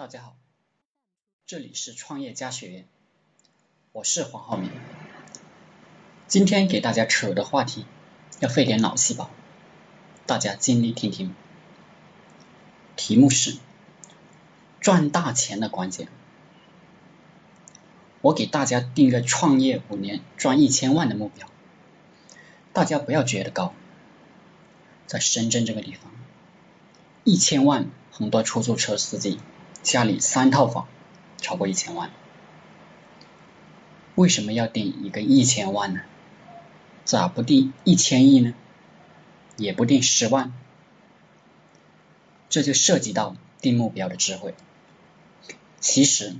大家好，这里是创业家学院，我是黄浩明。今天给大家扯的话题要费点脑细胞，大家尽力听听。题目是赚大钱的关键。我给大家定个创业五年赚一千万的目标，大家不要觉得高，在深圳这个地方，一千万很多出租车司机。家里三套房，超过一千万，为什么要定一个一千万呢？咋不定一千亿呢？也不定十万？这就涉及到定目标的智慧。其实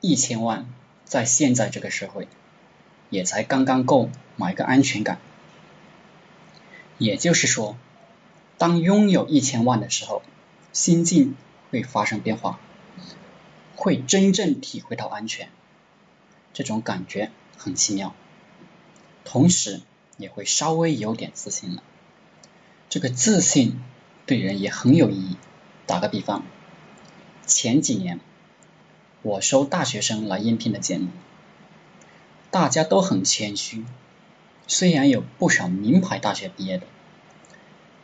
一千万在现在这个社会，也才刚刚够买个安全感。也就是说，当拥有一千万的时候，心境会发生变化。会真正体会到安全，这种感觉很奇妙，同时也会稍微有点自信了。这个自信对人也很有意义。打个比方，前几年我收大学生来应聘的简历，大家都很谦虚，虽然有不少名牌大学毕业的，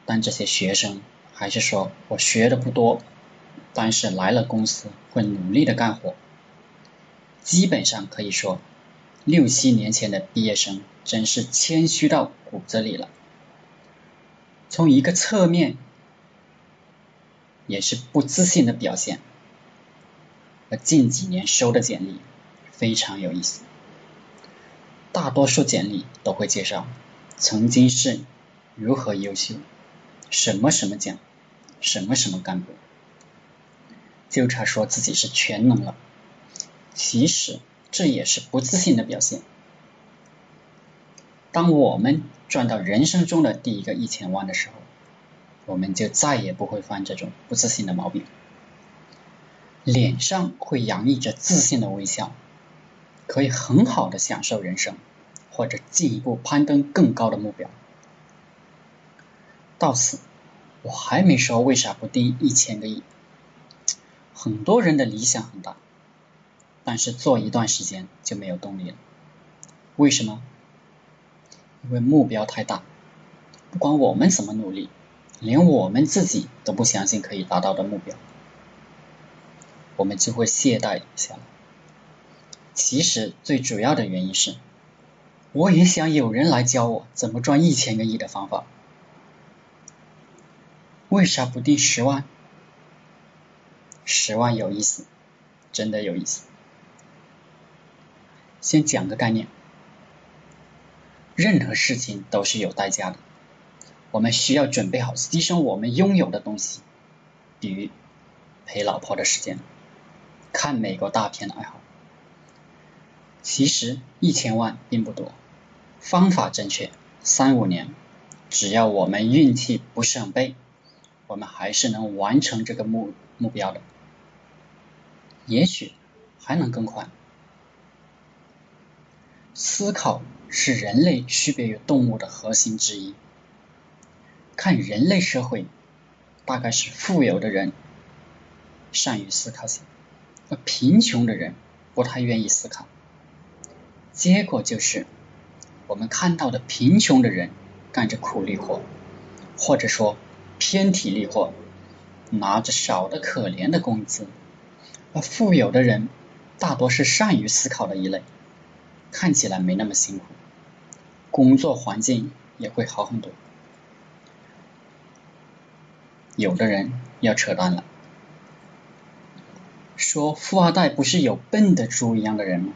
但这些学生还是说我学的不多。但是来了公司会努力的干活，基本上可以说，六七年前的毕业生真是谦虚到骨子里了。从一个侧面，也是不自信的表现。而近几年收的简历非常有意思，大多数简历都会介绍曾经是如何优秀，什么什么奖，什么什么干部。就差说自己是全能了，其实这也是不自信的表现。当我们赚到人生中的第一个一千万的时候，我们就再也不会犯这种不自信的毛病，脸上会洋溢着自信的微笑，可以很好的享受人生，或者进一步攀登更高的目标。到此，我还没说为啥不定一千个亿。很多人的理想很大，但是做一段时间就没有动力了。为什么？因为目标太大，不管我们怎么努力，连我们自己都不相信可以达到的目标，我们就会懈怠下来。其实最主要的原因是，我也想有人来教我怎么赚一千个亿的方法。为啥不定十万？十万有意思，真的有意思。先讲个概念，任何事情都是有代价的，我们需要准备好牺牲我们拥有的东西，比如陪老婆的时间，看美国大片的爱好。其实一千万并不多，方法正确，三五年，只要我们运气不是很背，我们还是能完成这个目目标的。也许还能更快。思考是人类区别于动物的核心之一。看人类社会，大概是富有的人善于思考些，而贫穷的人不太愿意思考。结果就是，我们看到的贫穷的人干着苦力活，或者说偏体力活，拿着少的可怜的工资。而富有的人大多是善于思考的一类，看起来没那么辛苦，工作环境也会好很多。有的人要扯淡了，说富二代不是有笨的猪一样的人吗？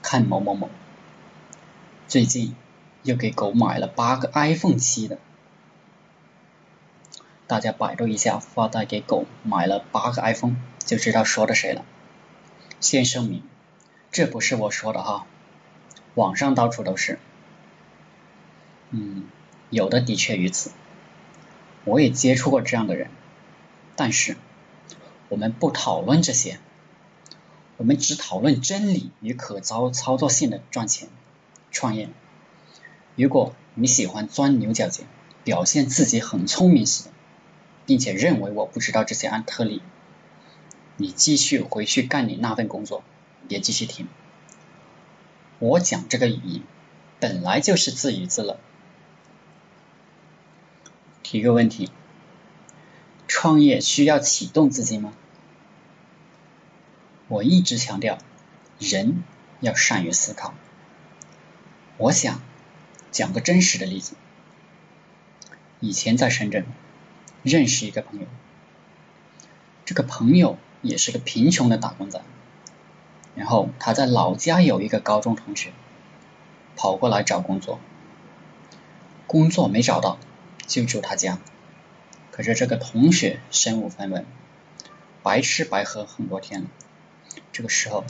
看某某某，最近又给狗买了八个 iPhone 七的。大家百度一下，富二代给狗买了八个 iPhone，就知道说的谁了。先声明，这不是我说的哈，网上到处都是。嗯，有的的确如此，我也接触过这样的人。但是，我们不讨论这些，我们只讨论真理与可操操作性的赚钱创业。如果你喜欢钻牛角尖，表现自己很聪明似的。并且认为我不知道这些案特例，你继续回去干你那份工作，别继续听。我讲这个语音本来就是自娱自乐。提个问题：创业需要启动资金吗？我一直强调，人要善于思考。我想讲个真实的例子。以前在深圳认识一个朋友，这个朋友也是个贫穷的打工仔，然后他在老家有一个高中同学，跑过来找工作，工作没找到。就住他家，可是这个同学身无分文，白吃白喝很多天了。这个时候，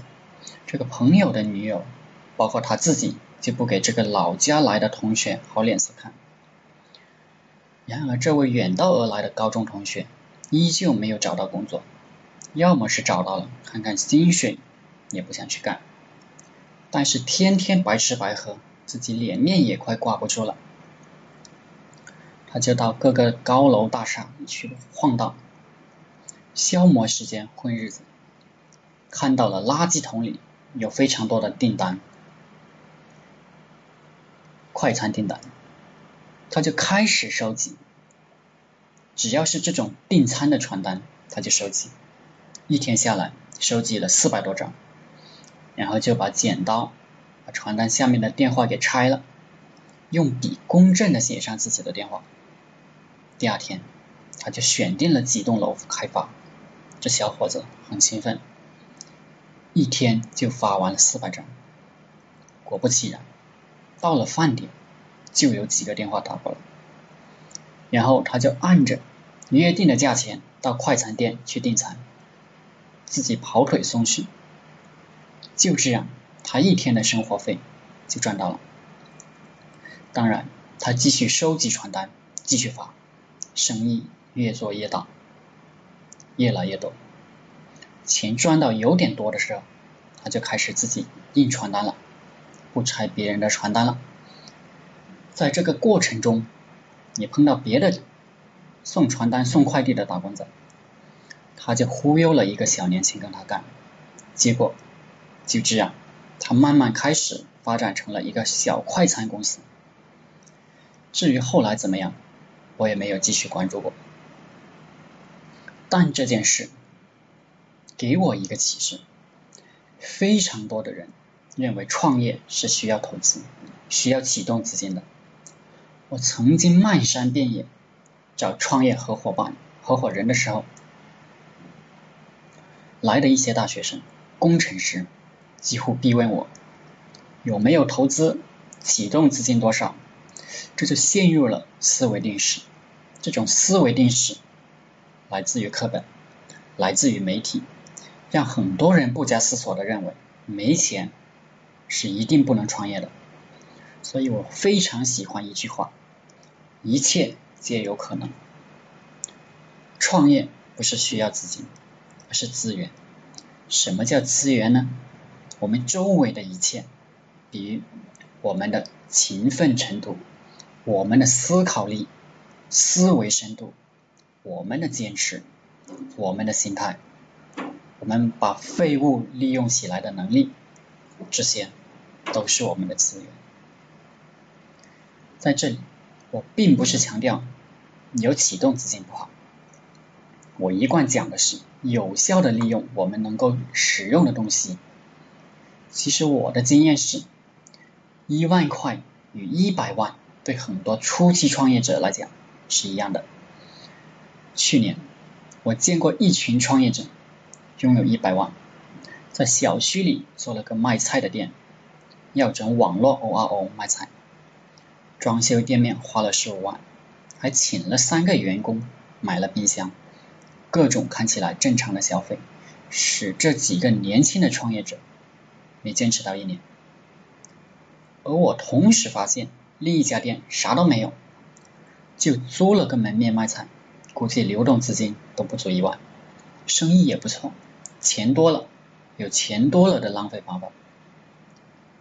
这个朋友的女友，包括他自己，就不给这个老家来的同学好脸色看。然而，这位远道而来的高中同学依旧没有找到工作，要么是找到了，看看薪水，也不想去干。但是天天白吃白喝，自己脸面也快挂不住了。他就到各个高楼大厦去晃荡，消磨时间混日子。看到了垃圾桶里有非常多的订单，快餐订单，他就开始收集。只要是这种订餐的传单，他就收集。一天下来，收集了四百多张，然后就把剪刀把传单下面的电话给拆了，用笔公正的写上自己的电话。第二天，他就选定了几栋楼开发。这小伙子很勤奋，一天就发完了四百张。果不其然，到了饭点，就有几个电话打过来。然后他就按着约定的价钱到快餐店去订餐，自己跑腿送去。就这样，他一天的生活费就赚到了。当然，他继续收集传单，继续发。生意越做越大，越来越多，钱赚到有点多的时候，他就开始自己印传单了，不拆别人的传单了。在这个过程中，你碰到别的送传单、送快递的打工仔，他就忽悠了一个小年轻跟他干，结果就这样，他慢慢开始发展成了一个小快餐公司。至于后来怎么样？我也没有继续关注过，但这件事给我一个启示：非常多的人认为创业是需要投资、需要启动资金的。我曾经漫山遍野找创业合伙伴、合伙人的时候，来的一些大学生、工程师几乎逼问我有没有投资、启动资金多少。这就陷入了思维定式。这种思维定式来自于课本，来自于媒体，让很多人不加思索的认为没钱是一定不能创业的。所以我非常喜欢一句话：一切皆有可能。创业不是需要资金，而是资源。什么叫资源呢？我们周围的一切，比如我们的勤奋程度。我们的思考力、思维深度、我们的坚持、我们的心态、我们把废物利用起来的能力，这些都是我们的资源。在这里，我并不是强调有启动资金不好，我一贯讲的是有效的利用我们能够使用的东西。其实我的经验是，一万块与一百万。对很多初期创业者来讲是一样的。去年我见过一群创业者拥有一百万，在小区里做了个卖菜的店，要整网络 O R O 卖菜，装修店面花了十五万，还请了三个员工，买了冰箱，各种看起来正常的消费，使这几个年轻的创业者没坚持到一年。而我同时发现。另一家店啥都没有，就租了个门面卖菜，估计流动资金都不足一万，生意也不错，钱多了，有钱多了的浪费方法。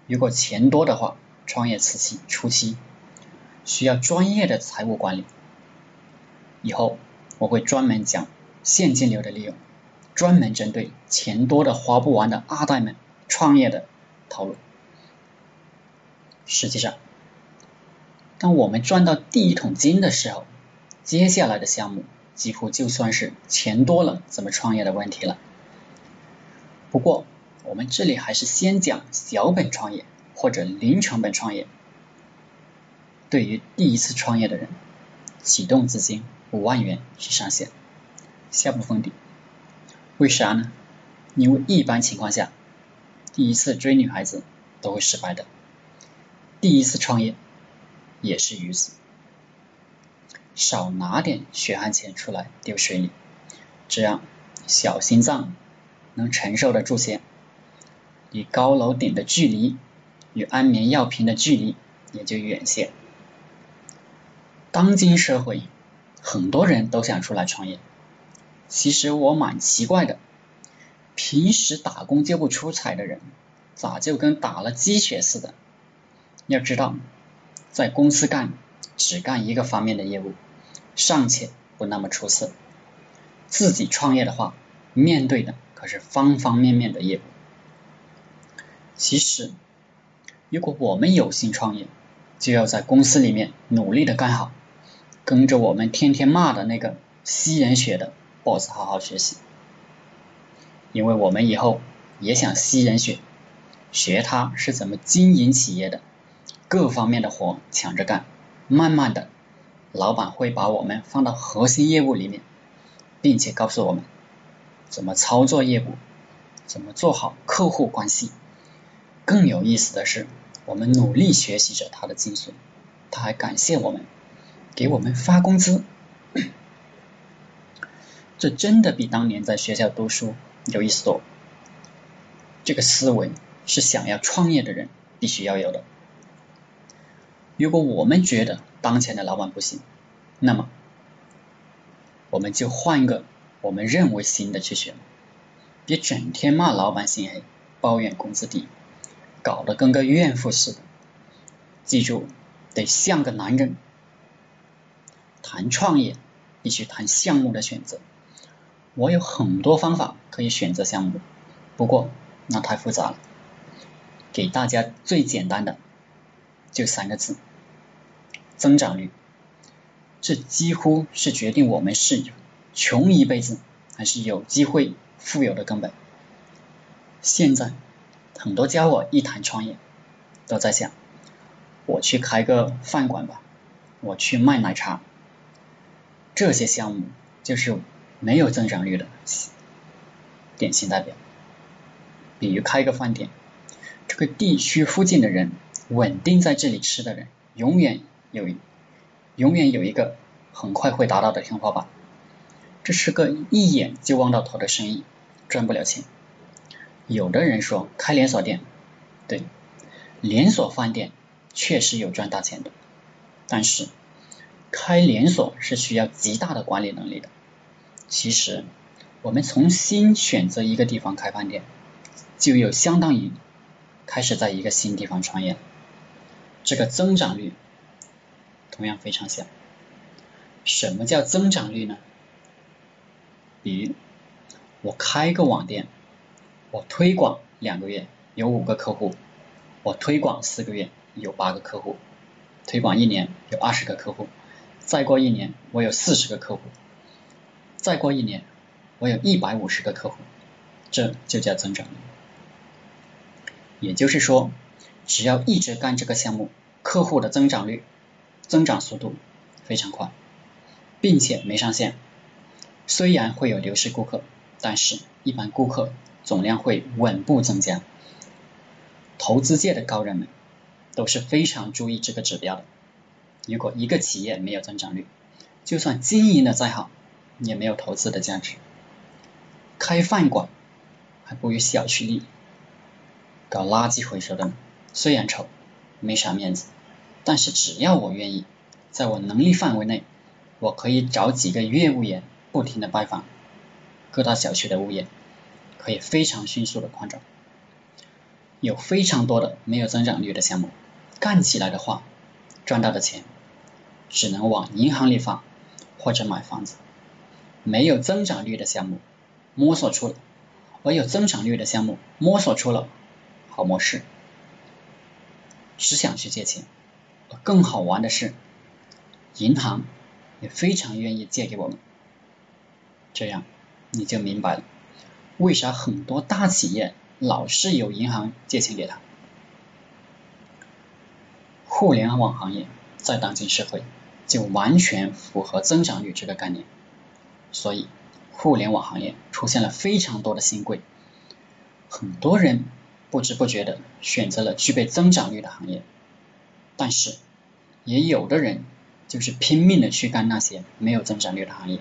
如果钱多的话，创业初期初期需要专业的财务管理。以后我会专门讲现金流的利用，专门针对钱多的花不完的二代们创业的套路。实际上，当我们赚到第一桶金的时候，接下来的项目几乎就算是钱多了怎么创业的问题了。不过，我们这里还是先讲小本创业或者零成本创业。对于第一次创业的人，启动资金五万元是上限，下不封顶。为啥呢？因为一般情况下，第一次追女孩子都会失败的，第一次创业也是如此。少拿点血汗钱出来丢水里，这样小心脏能承受得住些。离高楼顶的距离与安眠药瓶的距离也就远些。当今社会，很多人都想出来创业。其实我蛮奇怪的，平时打工就不出彩的人，咋就跟打了鸡血似的？要知道，在公司干只干一个方面的业务，尚且不那么出色。自己创业的话，面对的可是方方面面的业务。其实，如果我们有心创业，就要在公司里面努力的干好，跟着我们天天骂的那个吸人血的 boss 好好学习，因为我们以后也想吸人血，学他是怎么经营企业的，各方面的活抢着干，慢慢的，老板会把我们放到核心业务里面，并且告诉我们怎么操作业务，怎么做好客户关系。更有意思的是，我们努力学习着他的精髓，他还感谢我们，给我们发工资。这真的比当年在学校读书有意思多。这个思维是想要创业的人必须要有的。如果我们觉得当前的老板不行，那么我们就换一个我们认为行的去选，别整天骂老板心黑，抱怨工资低。搞得跟个怨妇似的，记住，得像个男人。谈创业必须谈项目的选择。我有很多方法可以选择项目，不过那太复杂了。给大家最简单的，就三个字：增长率。这几乎是决定我们是穷一辈子还是有机会富有的根本。现在。很多家伙一谈创业，都在想，我去开个饭馆吧，我去卖奶茶，这些项目就是没有增长率的典型代表。比如开个饭店，这个地区附近的人稳定在这里吃的人，永远有永远有一个很快会达到的天花板，这是个一眼就望到头的生意，赚不了钱。有的人说开连锁店，对，连锁饭店确实有赚大钱的，但是开连锁是需要极大的管理能力的。其实我们重新选择一个地方开饭店，就有相当于开始在一个新地方创业，这个增长率同样非常小。什么叫增长率呢？比如我开个网店。我推广两个月有五个客户，我推广四个月有八个客户，推广一年有二十个客户，再过一年我有四十个客户，再过一年我有一百五十个客户，这就叫增长。也就是说，只要一直干这个项目，客户的增长率、增长速度非常快，并且没上限。虽然会有流失顾客，但是一般顾客。总量会稳步增加，投资界的高人们都是非常注意这个指标的。如果一个企业没有增长率，就算经营的再好，也没有投资的价值。开饭馆还不如小区里搞垃圾回收的，虽然丑，没啥面子，但是只要我愿意，在我能力范围内，我可以找几个业务员，不停的拜访各大小区的物业。可以非常迅速的扩张，有非常多的没有增长率的项目，干起来的话，赚到的钱只能往银行里放或者买房子。没有增长率的项目，摸索出了，而有增长率的项目摸索出了好模式，只想去借钱。更好玩的是，银行也非常愿意借给我们。这样你就明白了，为啥很多大企业老是有银行借钱给他。互联网行业在当今社会就完全符合增长率这个概念，所以互联网行业出现了非常多的新贵，很多人不知不觉的选择了具备增长率的行业，但是也有的人就是拼命的去干那些没有增长率的行业。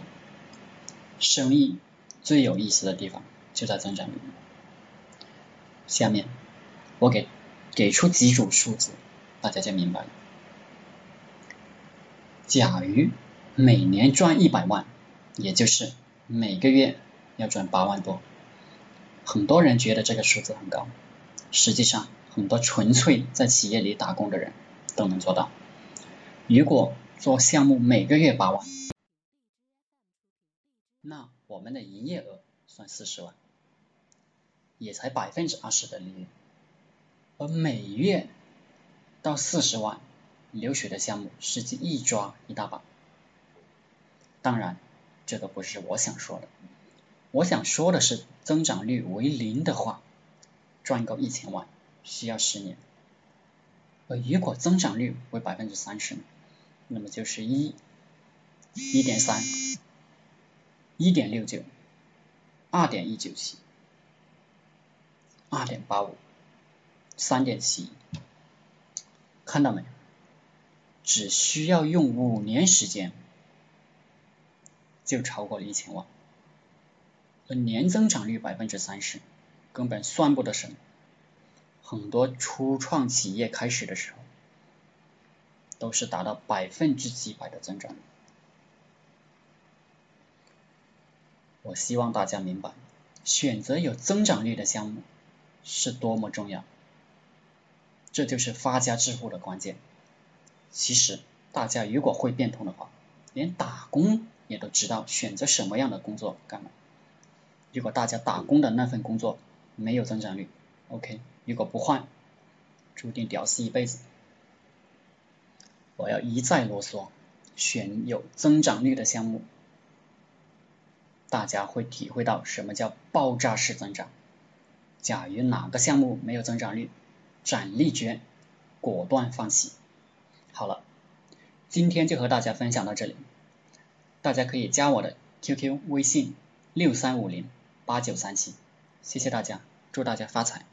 生意最有意思的地方就在增长率。下面我给给出几组数字，大家就明白了。甲鱼每年赚一百万，也就是每个月要赚八万多，很多人觉得这个数字很高，实际上很多纯粹在企业里打工的人都能做到。如果做项目每个月八万。那我们的营业额算四十万，也才百分之二十的利润，而每月到四十万流水的项目，实际一抓一大把。当然，这个不是我想说的，我想说的是，增长率为零的话，赚够一千万需要十年，而如果增长率为百分之三十，那么就是一一点三。一点六九，二点一九七，二点八五，三点七，看到没有？只需要用五年时间，就超过了一千万，而年增长率百分之三十，根本算不得什么。很多初创企业开始的时候，都是达到百分之几百的增长率。我希望大家明白，选择有增长率的项目是多么重要，这就是发家致富的关键。其实大家如果会变通的话，连打工也都知道选择什么样的工作干嘛。如果大家打工的那份工作没有增长率，OK，如果不换，注定屌丝一辈子。我要一再啰嗦，选有增长率的项目。大家会体会到什么叫爆炸式增长。假如哪个项目没有增长率，斩立决，果断放弃。好了，今天就和大家分享到这里。大家可以加我的 QQ 微信六三五零八九三七，谢谢大家，祝大家发财。